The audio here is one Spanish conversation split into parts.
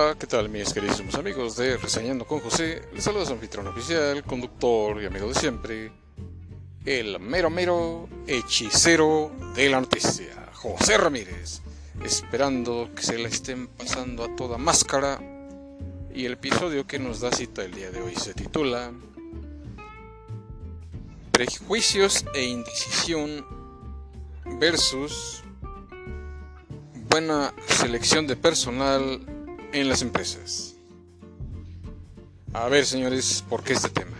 Hola, ¿qué tal mis queridos amigos de Reseñando con José? Les saluda su anfitrión oficial, conductor y amigo de siempre, el mero mero hechicero de la noticia, José Ramírez, esperando que se la estén pasando a toda máscara y el episodio que nos da cita el día de hoy se titula Prejuicios e indecisión versus buena selección de personal en las empresas. A ver, señores, ¿por qué este tema?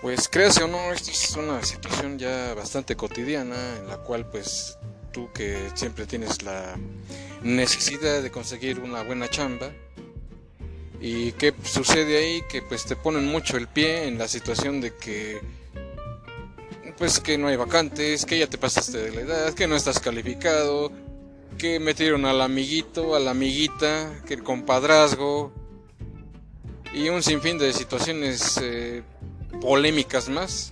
Pues créase o no, esta es una situación ya bastante cotidiana en la cual pues tú que siempre tienes la necesidad de conseguir una buena chamba y qué sucede ahí que pues te ponen mucho el pie en la situación de que pues que no hay vacantes, que ya te pasaste de la edad, que no estás calificado, que metieron al amiguito, a la amiguita, que el compadrazgo y un sinfín de situaciones eh, polémicas más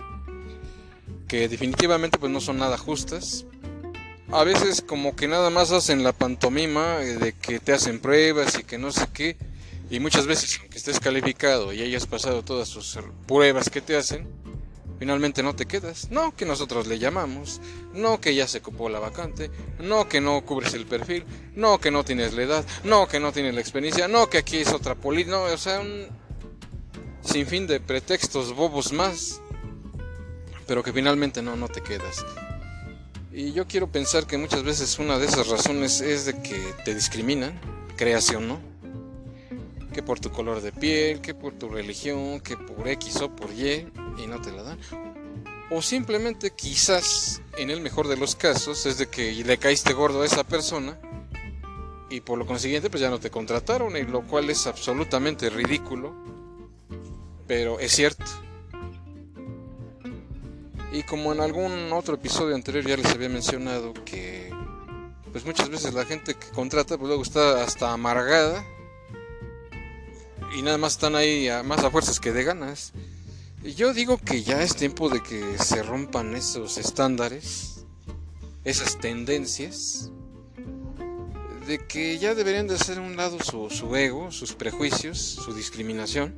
que definitivamente pues no son nada justas. A veces como que nada más hacen la pantomima eh, de que te hacen pruebas y que no sé qué y muchas veces aunque estés calificado y hayas pasado todas sus pruebas que te hacen, finalmente no te quedas. No que nosotros le llamamos, no que ya se ocupó la vacante, no que no cubres el perfil, no que no tienes la edad, no que no tienes la experiencia, no que aquí es otra política, no, o sea, un sinfín de pretextos bobos más, pero que finalmente no, no te quedas. Y yo quiero pensar que muchas veces una de esas razones es de que te discriminan, creación, no, que por tu color de piel, que por tu religión, que por X o por Y, y no te la dan. O simplemente quizás, en el mejor de los casos, es de que le caíste gordo a esa persona y por lo consiguiente pues ya no te contrataron, y lo cual es absolutamente ridículo, pero es cierto. Y como en algún otro episodio anterior ya les había mencionado que pues muchas veces la gente que contrata pues luego está hasta amargada y nada más están ahí más a fuerzas que de ganas. Yo digo que ya es tiempo de que se rompan esos estándares, esas tendencias, de que ya deberían de hacer un lado su, su ego, sus prejuicios, su discriminación,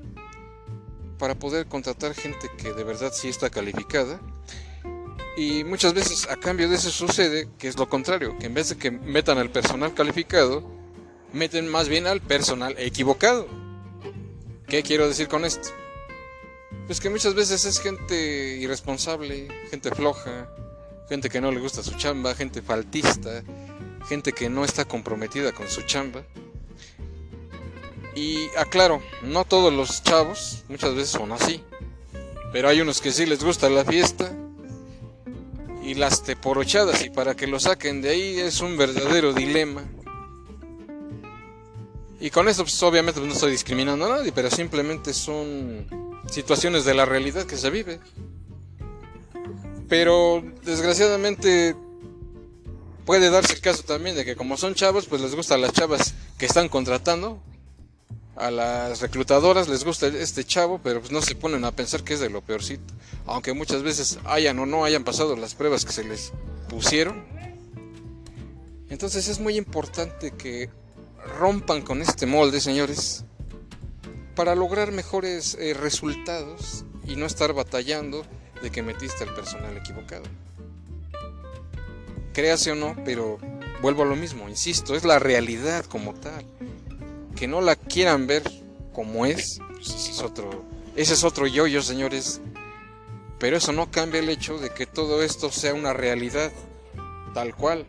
para poder contratar gente que de verdad sí está calificada. Y muchas veces a cambio de eso sucede que es lo contrario, que en vez de que metan al personal calificado, meten más bien al personal equivocado. ¿Qué quiero decir con esto? Pues que muchas veces es gente irresponsable, gente floja, gente que no le gusta su chamba, gente faltista, gente que no está comprometida con su chamba. Y aclaro, no todos los chavos muchas veces son así, pero hay unos que sí les gusta la fiesta y las teporochadas y para que lo saquen de ahí es un verdadero dilema. Y con esto pues, obviamente pues, no estoy discriminando a nadie, pero simplemente son situaciones de la realidad que se vive. Pero desgraciadamente puede darse el caso también de que como son chavos, pues les gustan las chavas que están contratando. A las reclutadoras les gusta este chavo, pero pues no se ponen a pensar que es de lo peorcito. Aunque muchas veces hayan o no hayan pasado las pruebas que se les pusieron. Entonces es muy importante que rompan con este molde, señores, para lograr mejores eh, resultados y no estar batallando de que metiste al personal equivocado. Créase o no, pero vuelvo a lo mismo, insisto, es la realidad como tal. Que no la quieran ver como es, pues ese es otro, ese es otro yo-yo, señores. Pero eso no cambia el hecho de que todo esto sea una realidad tal cual.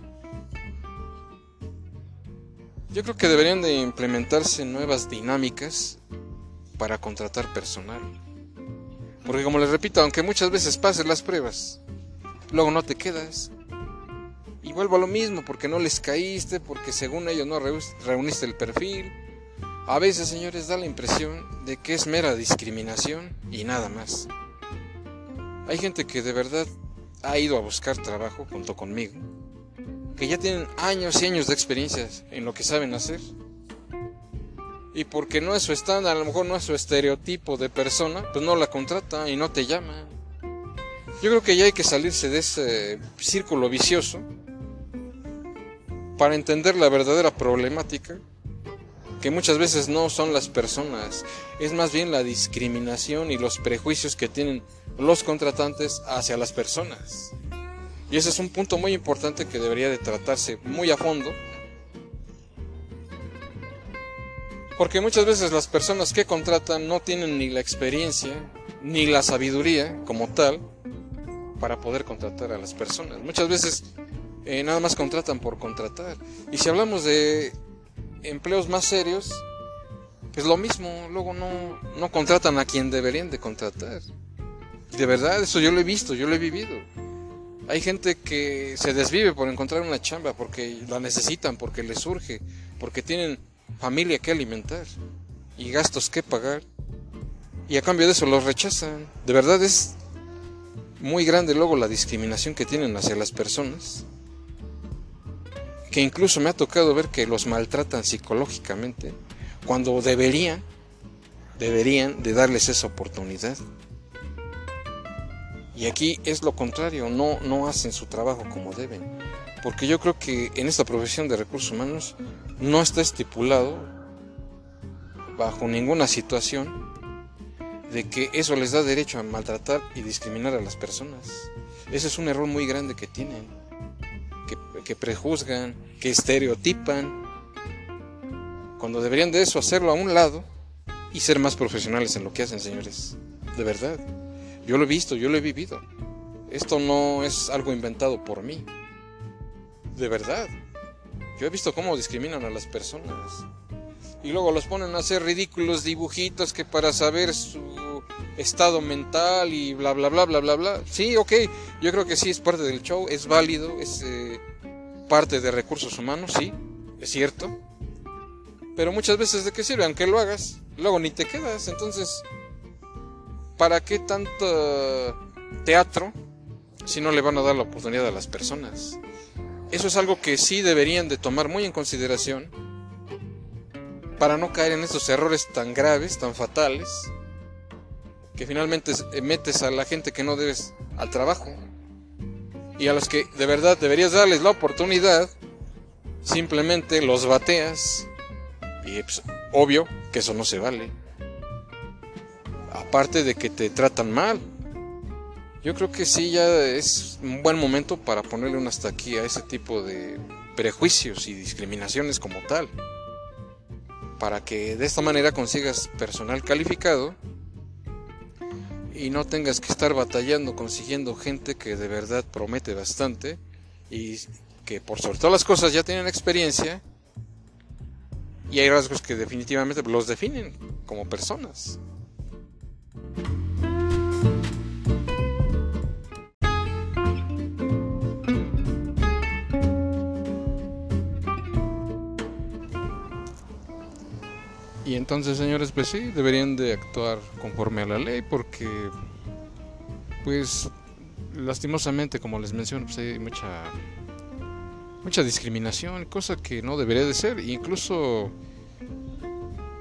Yo creo que deberían de implementarse nuevas dinámicas para contratar personal. Porque como les repito, aunque muchas veces pases las pruebas, luego no te quedas. Y vuelvo a lo mismo, porque no les caíste, porque según ellos no reuniste el perfil. A veces, señores, da la impresión de que es mera discriminación y nada más. Hay gente que de verdad ha ido a buscar trabajo junto conmigo que ya tienen años y años de experiencias en lo que saben hacer. Y porque no es su estándar, a lo mejor no es su estereotipo de persona, pues no la contrata y no te llama. Yo creo que ya hay que salirse de ese círculo vicioso para entender la verdadera problemática que muchas veces no son las personas, es más bien la discriminación y los prejuicios que tienen los contratantes hacia las personas. Y ese es un punto muy importante que debería de tratarse muy a fondo. Porque muchas veces las personas que contratan no tienen ni la experiencia ni la sabiduría como tal para poder contratar a las personas. Muchas veces eh, nada más contratan por contratar. Y si hablamos de empleos más serios, pues lo mismo, luego no, no contratan a quien deberían de contratar. De verdad, eso yo lo he visto, yo lo he vivido. Hay gente que se desvive por encontrar una chamba porque la necesitan, porque les surge, porque tienen familia que alimentar y gastos que pagar. Y a cambio de eso los rechazan. De verdad es muy grande luego la discriminación que tienen hacia las personas. Que incluso me ha tocado ver que los maltratan psicológicamente cuando deberían, deberían de darles esa oportunidad. Y aquí es lo contrario, no, no hacen su trabajo como deben. Porque yo creo que en esta profesión de recursos humanos no está estipulado bajo ninguna situación de que eso les da derecho a maltratar y discriminar a las personas. Ese es un error muy grande que tienen, que, que prejuzgan, que estereotipan, cuando deberían de eso hacerlo a un lado y ser más profesionales en lo que hacen, señores. De verdad. Yo lo he visto, yo lo he vivido. Esto no es algo inventado por mí. De verdad. Yo he visto cómo discriminan a las personas. Y luego los ponen a hacer ridículos dibujitos que para saber su estado mental y bla bla bla bla bla bla. Sí, ok, yo creo que sí es parte del show, es válido, es eh, parte de recursos humanos, sí, es cierto. Pero muchas veces de qué sirve, aunque lo hagas, luego ni te quedas, entonces ¿para qué tanto teatro si no le van a dar la oportunidad a las personas? Eso es algo que sí deberían de tomar muy en consideración para no caer en estos errores tan graves, tan fatales, que finalmente metes a la gente que no debes al trabajo y a los que de verdad deberías darles la oportunidad, simplemente los bateas y pues, obvio que eso no se vale aparte de que te tratan mal. Yo creo que sí, ya es un buen momento para ponerle un hasta aquí a ese tipo de prejuicios y discriminaciones como tal. Para que de esta manera consigas personal calificado y no tengas que estar batallando consiguiendo gente que de verdad promete bastante y que por sobre todas las cosas ya tienen experiencia y hay rasgos que definitivamente los definen como personas. Y entonces, señores, pues sí, deberían de actuar conforme a la ley porque, pues, lastimosamente, como les menciono, pues hay mucha, mucha discriminación, cosa que no debería de ser. Incluso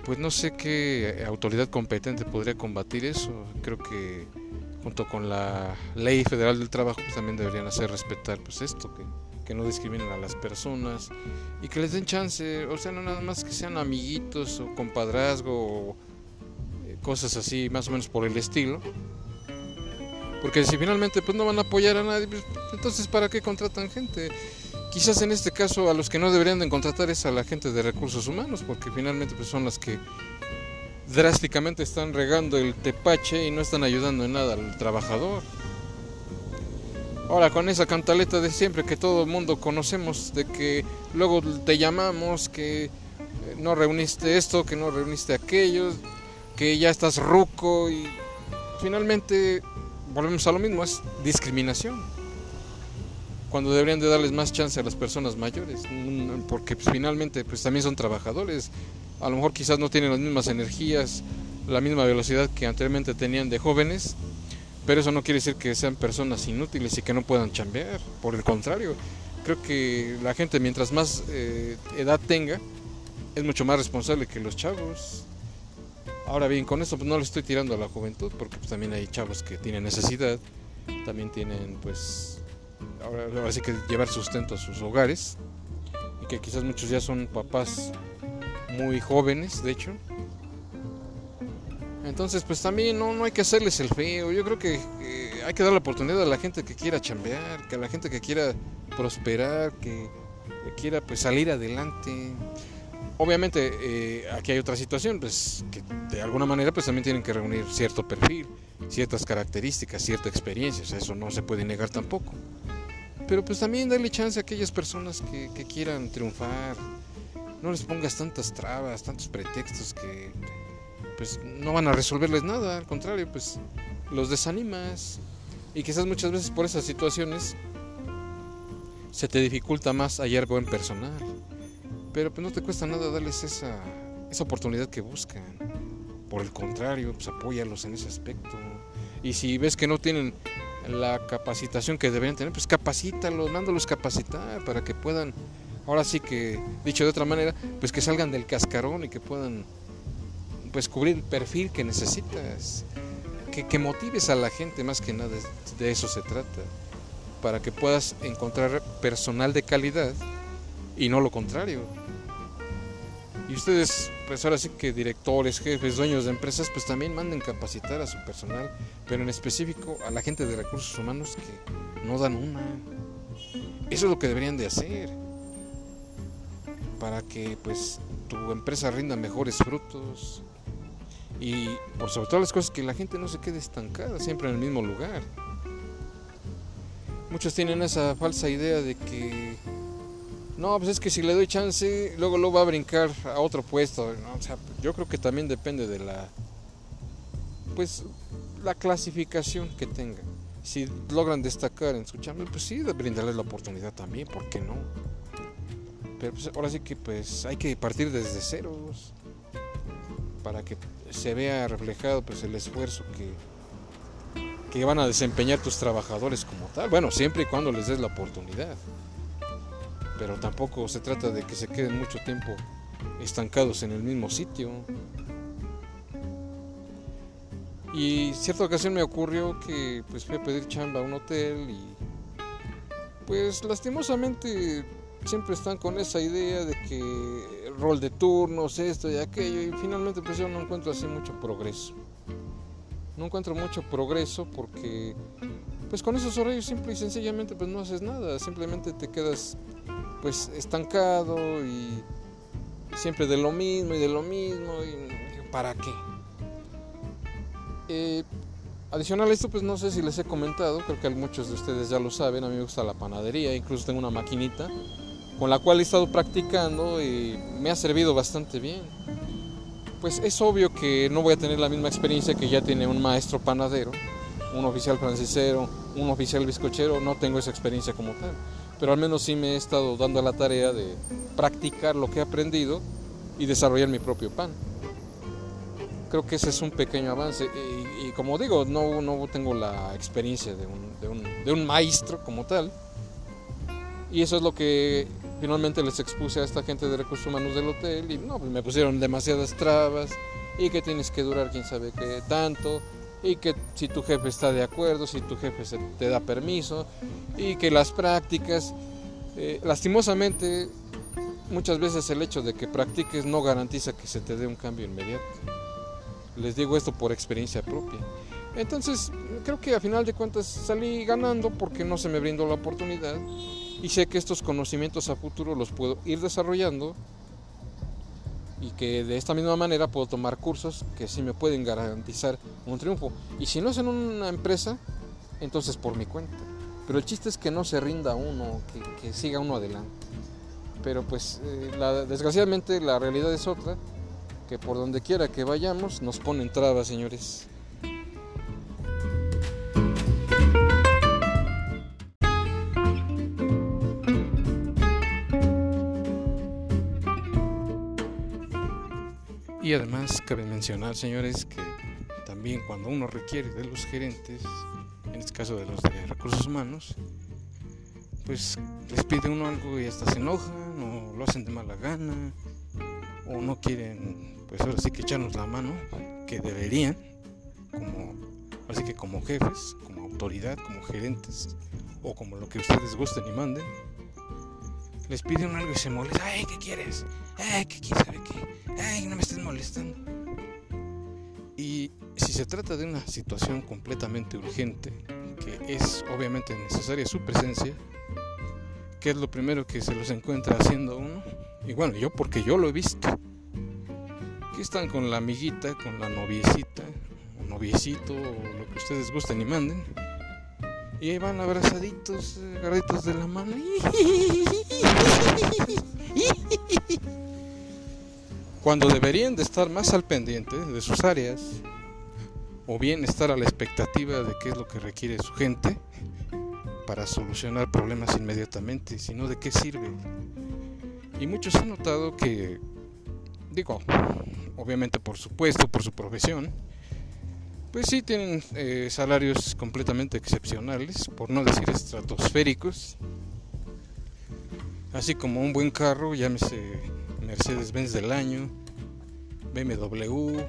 pues no sé qué autoridad competente podría combatir eso. Creo que junto con la ley federal del trabajo pues también deberían hacer respetar pues esto, que, que no discriminen a las personas y que les den chance, o sea, no nada más que sean amiguitos o compadrazgo o eh, cosas así, más o menos por el estilo. Porque si finalmente pues no van a apoyar a nadie, pues, entonces ¿para qué contratan gente? Quizás en este caso a los que no deberían de contratar es a la gente de recursos humanos, porque finalmente pues son las que drásticamente están regando el tepache y no están ayudando en nada al trabajador. Ahora con esa cantaleta de siempre que todo el mundo conocemos, de que luego te llamamos, que eh, no reuniste esto, que no reuniste aquello, que ya estás ruco y finalmente volvemos a lo mismo, es discriminación. Cuando deberían de darles más chance a las personas mayores, mm, porque finalmente pues también son trabajadores, a lo mejor quizás no tienen las mismas energías, la misma velocidad que anteriormente tenían de jóvenes, pero eso no quiere decir que sean personas inútiles y que no puedan chambear, por el contrario, creo que la gente mientras más eh, edad tenga, es mucho más responsable que los chavos. Ahora bien, con eso pues, no le estoy tirando a la juventud, porque pues, también hay chavos que tienen necesidad, también tienen pues ahora, sí que llevar sustento a sus hogares y que quizás muchos ya son papás muy jóvenes, de hecho. Entonces, pues también no, no hay que hacerles el feo. Yo creo que hay que dar la oportunidad a la gente que quiera chambear, que a la gente que quiera prosperar, que, quiera pues salir adelante. Obviamente eh, aquí hay otra situación, pues que de alguna manera pues también tienen que reunir cierto perfil, ciertas características, cierta experiencia, eso no se puede negar tampoco. Pero pues también darle chance a aquellas personas que, que quieran triunfar, no les pongas tantas trabas, tantos pretextos que pues no van a resolverles nada, al contrario, pues los desanimas y quizás muchas veces por esas situaciones se te dificulta más hallar buen personal. Pero pues no te cuesta nada darles esa, esa oportunidad que buscan. Por el contrario, pues apóyalos en ese aspecto. Y si ves que no tienen la capacitación que deberían tener, pues capacítalos, mándalos capacitar para que puedan, ahora sí que, dicho de otra manera, pues que salgan del cascarón y que puedan pues cubrir el perfil que necesitas. Que, que motives a la gente más que nada, de eso se trata para que puedas encontrar personal de calidad y no lo contrario. Y ustedes, pues ahora sí que directores, jefes, dueños de empresas, pues también manden capacitar a su personal, pero en específico a la gente de recursos humanos que no dan una. Eso es lo que deberían de hacer para que pues tu empresa rinda mejores frutos y por sobre todo las cosas que la gente no se quede estancada siempre en el mismo lugar muchos tienen esa falsa idea de que no, pues es que si le doy chance, luego lo va a brincar a otro puesto. O sea, yo creo que también depende de la pues la clasificación que tengan. Si logran destacar en su chamba, pues sí, brindarles la oportunidad también, ¿por qué no? Pero pues ahora sí que pues hay que partir desde ceros para que se vea reflejado pues el esfuerzo que que van a desempeñar tus trabajadores como tal. Bueno, siempre y cuando les des la oportunidad. Pero tampoco se trata de que se queden mucho tiempo estancados en el mismo sitio. Y cierta ocasión me ocurrió que pues fui a pedir chamba a un hotel y pues lastimosamente siempre están con esa idea de que rol de turnos, esto y aquello y finalmente pues yo no encuentro así mucho progreso no encuentro mucho progreso porque pues con esos horarios simple y sencillamente pues no haces nada, simplemente te quedas pues estancado y siempre de lo mismo y de lo mismo y para qué. Eh, adicional a esto pues no sé si les he comentado, creo que muchos de ustedes ya lo saben, a mí me gusta la panadería, incluso tengo una maquinita con la cual he estado practicando y me ha servido bastante bien pues es obvio que no voy a tener la misma experiencia que ya tiene un maestro panadero, un oficial francisero, un oficial bizcochero, no tengo esa experiencia como tal, pero al menos sí me he estado dando la tarea de practicar lo que he aprendido y desarrollar mi propio pan. Creo que ese es un pequeño avance y, como digo, no, no tengo la experiencia de un, de, un, de un maestro como tal, y eso es lo que finalmente les expuse a esta gente de recursos humanos del hotel y no, pues me pusieron demasiadas trabas y que tienes que durar quién sabe qué tanto y que si tu jefe está de acuerdo, si tu jefe te da permiso y que las prácticas, eh, lastimosamente muchas veces el hecho de que practiques no garantiza que se te dé un cambio inmediato. Les digo esto por experiencia propia. Entonces, creo que a final de cuentas salí ganando porque no se me brindó la oportunidad y sé que estos conocimientos a futuro los puedo ir desarrollando y que de esta misma manera puedo tomar cursos que sí me pueden garantizar un triunfo. Y si no es en una empresa, entonces por mi cuenta. Pero el chiste es que no se rinda uno, que, siga uno adelante. Pero pues eh, desgraciadamente la realidad es otra, que por donde quiera que vayamos nos ponen trabas, señores. Y además cabe mencionar, señores, que también cuando uno requiere de los gerentes, en este caso de los de recursos humanos, pues les pide uno algo y hasta se enojan o lo hacen de mala gana o no quieren, pues ahora sí que echarnos la mano, que deberían, como, así que como jefes, como autoridad, como gerentes o como lo que ustedes gusten y manden. Les piden algo y se molesta. ¡Ay, qué quieres! ¡Ay, qué quieres! ¿Sabe qué? ¡Ay, no me estés molestando! Y si se trata de una situación completamente urgente, que es obviamente necesaria su presencia, ¿qué es lo primero que se los encuentra haciendo uno? Y bueno, yo porque yo lo he visto. Aquí están con la amiguita, con la noviecita, o noviecito, o lo que ustedes gusten y manden. Y ahí van abrazaditos, agarritos de la mano. Cuando deberían de estar más al pendiente de sus áreas, o bien estar a la expectativa de qué es lo que requiere su gente para solucionar problemas inmediatamente, sino de qué sirve. Y muchos han notado que, digo, obviamente por su puesto, por su profesión, pues sí tienen eh, salarios completamente excepcionales, por no decir estratosféricos, así como un buen carro, llámese Mercedes-Benz del año, BMW,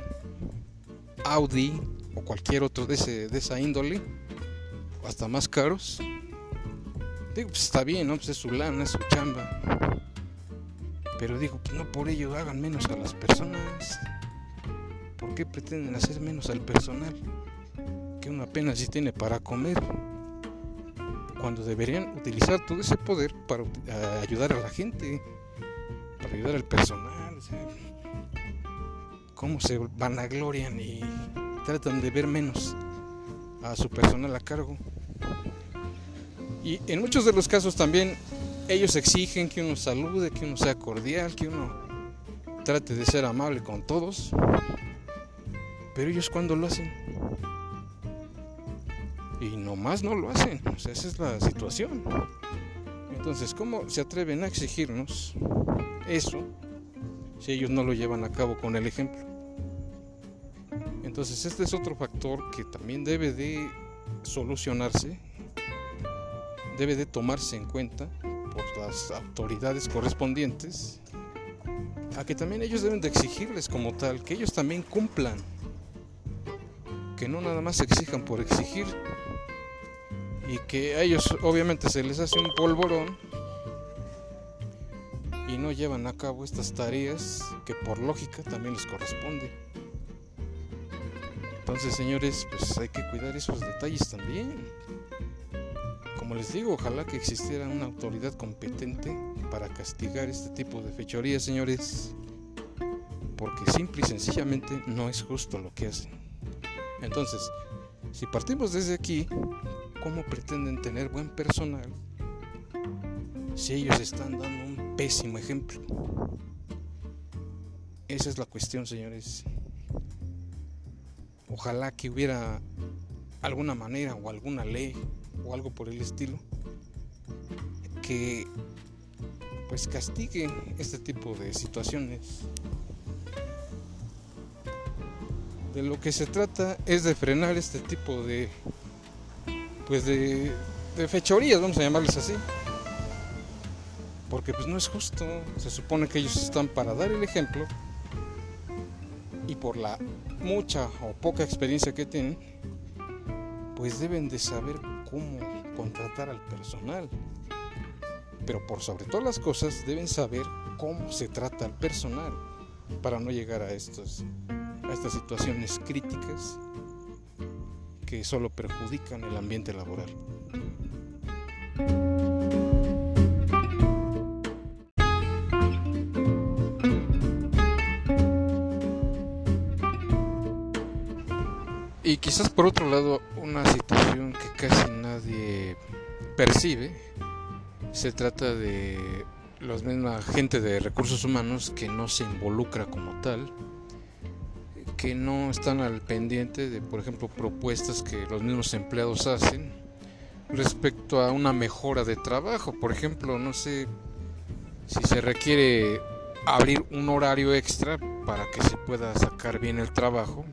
Audi o cualquier otro de, ese, de esa índole, hasta más caros. Digo, pues está bien, ¿no? Pues es su lana, es su chamba. Pero digo, pues no por ello hagan menos a las personas. ¿Por qué pretenden hacer menos al personal? Que uno apenas sí tiene para comer. Cuando deberían utilizar todo ese poder para ayudar a la gente, para ayudar al personal. ¿Cómo se vanaglorian y tratan de ver menos a su personal a cargo? Y en muchos de los casos también ellos exigen que uno salude, que uno sea cordial, que uno trate de ser amable con todos. Pero ellos cuando lo hacen. Y nomás no lo hacen. Esa es la situación. Entonces, ¿cómo se atreven a exigirnos eso si ellos no lo llevan a cabo con el ejemplo? Entonces, este es otro factor que también debe de solucionarse, debe de tomarse en cuenta por las autoridades correspondientes, a que también ellos deben de exigirles como tal, que ellos también cumplan que no nada más exijan por exigir y que a ellos obviamente se les hace un polvorón y no llevan a cabo estas tareas que por lógica también les corresponde. Entonces, señores, pues hay que cuidar esos detalles también. Como les digo, ojalá que existiera una autoridad competente para castigar este tipo de fechorías, señores, porque simple y sencillamente no es justo lo que hacen. Entonces, si partimos desde aquí, ¿cómo pretenden tener buen personal si ellos están dando un pésimo ejemplo? Esa es la cuestión, señores. Ojalá que hubiera alguna manera o alguna ley o algo por el estilo que pues castigue este tipo de situaciones de lo que se trata es de frenar este tipo de pues de, fechorías, vamos a llamarles así. Porque pues no es justo, se supone que ellos están para dar el ejemplo y por la mucha o poca experiencia que tienen, pues deben de saber cómo contratar al personal. Pero por sobre todas las cosas deben saber cómo se trata al personal para no llegar a estos a estas situaciones críticas que solo perjudican el ambiente laboral. Y quizás por otro lado una situación que casi nadie percibe, se trata de la misma gente de recursos humanos que no se involucra como tal que no están al pendiente de, por ejemplo, propuestas que los mismos empleados hacen respecto a una mejora de trabajo. Por ejemplo, no sé si se requiere abrir un horario extra para que se pueda sacar bien el trabajo.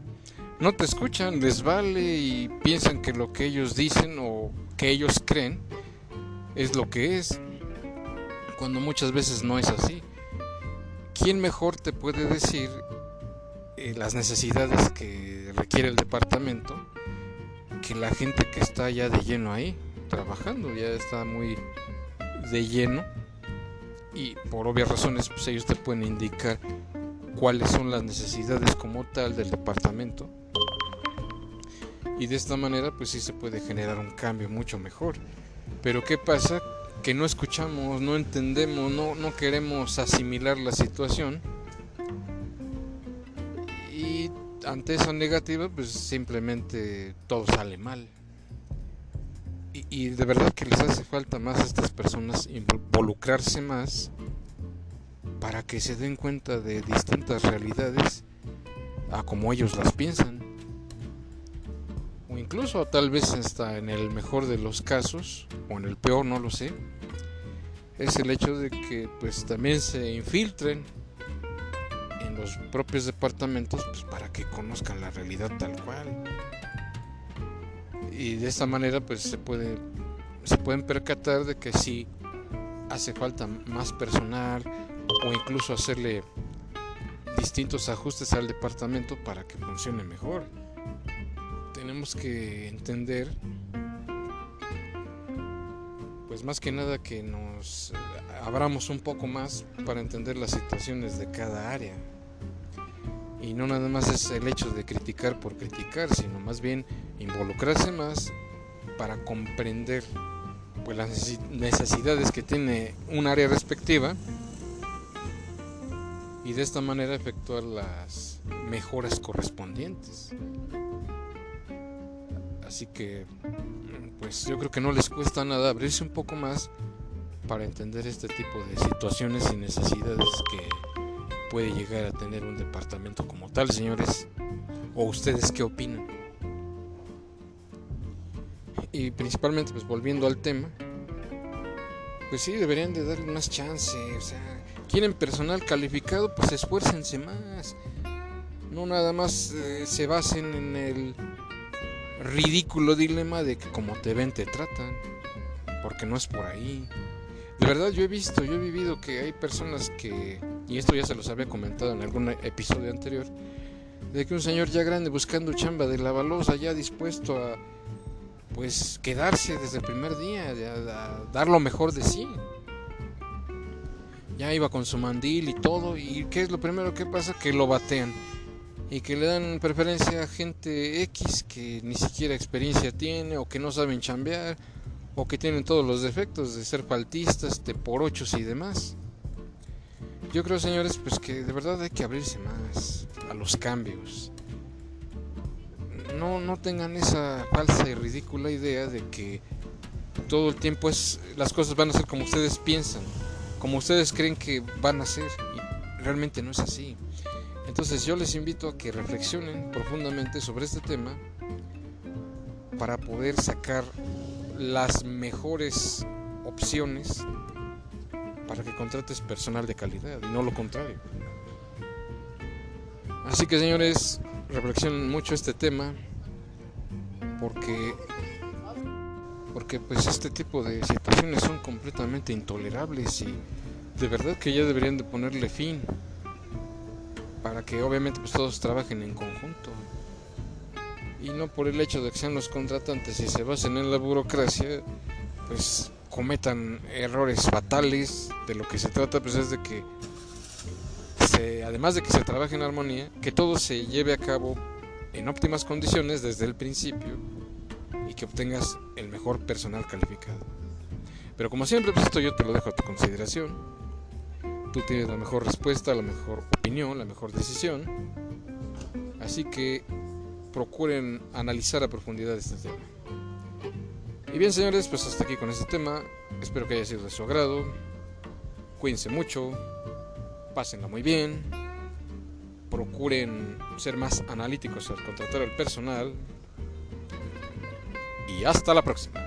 No te escuchan, les vale y piensan que lo que ellos dicen o que ellos creen es lo que es, cuando muchas veces no es así. ¿Quién mejor te puede decir eh, las necesidades que requiere el departamento que la gente que está ya de lleno ahí trabajando ya está muy de lleno y por obvias razones pues ellos te pueden indicar cuáles son las necesidades como tal del departamento. Y de esta manera pues sí se puede generar un cambio mucho mejor. Pero qué pasa que no escuchamos no entendemos no, no queremos asimilar la situación ante esa negativa pues simplemente todo sale mal y, de verdad que les hace falta más a estas personas involucrarse más para que se den cuenta de distintas realidades a como ellos las piensan. O incluso tal vez hasta en el mejor de los casos, o en el peor, no lo sé, es el hecho de que pues también se infiltren en los propios departamentos pues, para que conozcan la realidad tal cual y de esta manera pues se puede se pueden percatar de que si hace falta más personal o incluso hacerle distintos ajustes al departamento para que funcione mejor. Tenemos que entender pues más que nada que nos abramos un poco más para entender las situaciones de cada área. Y no nada más es el hecho de criticar por criticar, sino más bien involucrarse más para comprender pues, las necesidades que tiene un área respectiva y de esta manera efectuar las mejoras correspondientes. Así que pues yo creo que no les cuesta nada abrirse un poco más para entender este tipo de situaciones y necesidades que puede llegar a tener un departamento como tal, señores. ¿O ustedes qué opinan? Y principalmente, pues volviendo al tema, pues sí, deberían de darle más chance. O sea, quieren personal calificado, pues esfuércense más. No nada más eh, se basen en el ridículo dilema de que como te ven te tratan. Porque no es por ahí. De verdad yo he visto, yo he vivido que hay personas que, y esto ya se los había comentado en algún episodio anterior, de que un señor ya grande buscando chamba de la balosa, ya dispuesto a pues quedarse desde el primer día, a, dar lo mejor de sí. Ya iba con su mandil y todo, y ¿qué es lo primero que pasa? Que lo batean y que le dan preferencia a gente X que ni siquiera experiencia tiene o que no saben chambear o que tienen todos los defectos de ser faltistas, de por ochos y demás. Yo creo, señores, pues que de verdad hay que abrirse más a los cambios. No, no tengan esa falsa y ridícula idea de que todo el tiempo es las cosas van a ser como ustedes piensan, como ustedes creen que van a ser y realmente no es así. Entonces yo les invito a que reflexionen profundamente sobre este tema para poder sacar las mejores opciones para que contrates personal de calidad y no lo contrario. Así que señores, reflexionen mucho este tema porque porque pues este tipo de situaciones son completamente intolerables y de verdad que ya deberían de ponerle fin para que obviamente pues todos trabajen en conjunto y no por el hecho de que sean los contratantes y se basen en la burocracia, pues cometan errores fatales. De lo que se trata pues es de que además de que se trabaje en armonía, que todo se lleve a cabo en óptimas condiciones desde el principio y que obtengas el mejor personal calificado. Pero como siempre, pues esto yo te lo dejo a tu consideración. Tú tienes la mejor respuesta, la mejor opinión, la mejor decisión. Así que procuren analizar a profundidad este tema. Y bien señores, pues hasta aquí con este tema. Espero que haya sido de su agrado. Cuídense mucho. Pásenla muy bien. Procuren ser más analíticos al contratar al personal. Y hasta la próxima.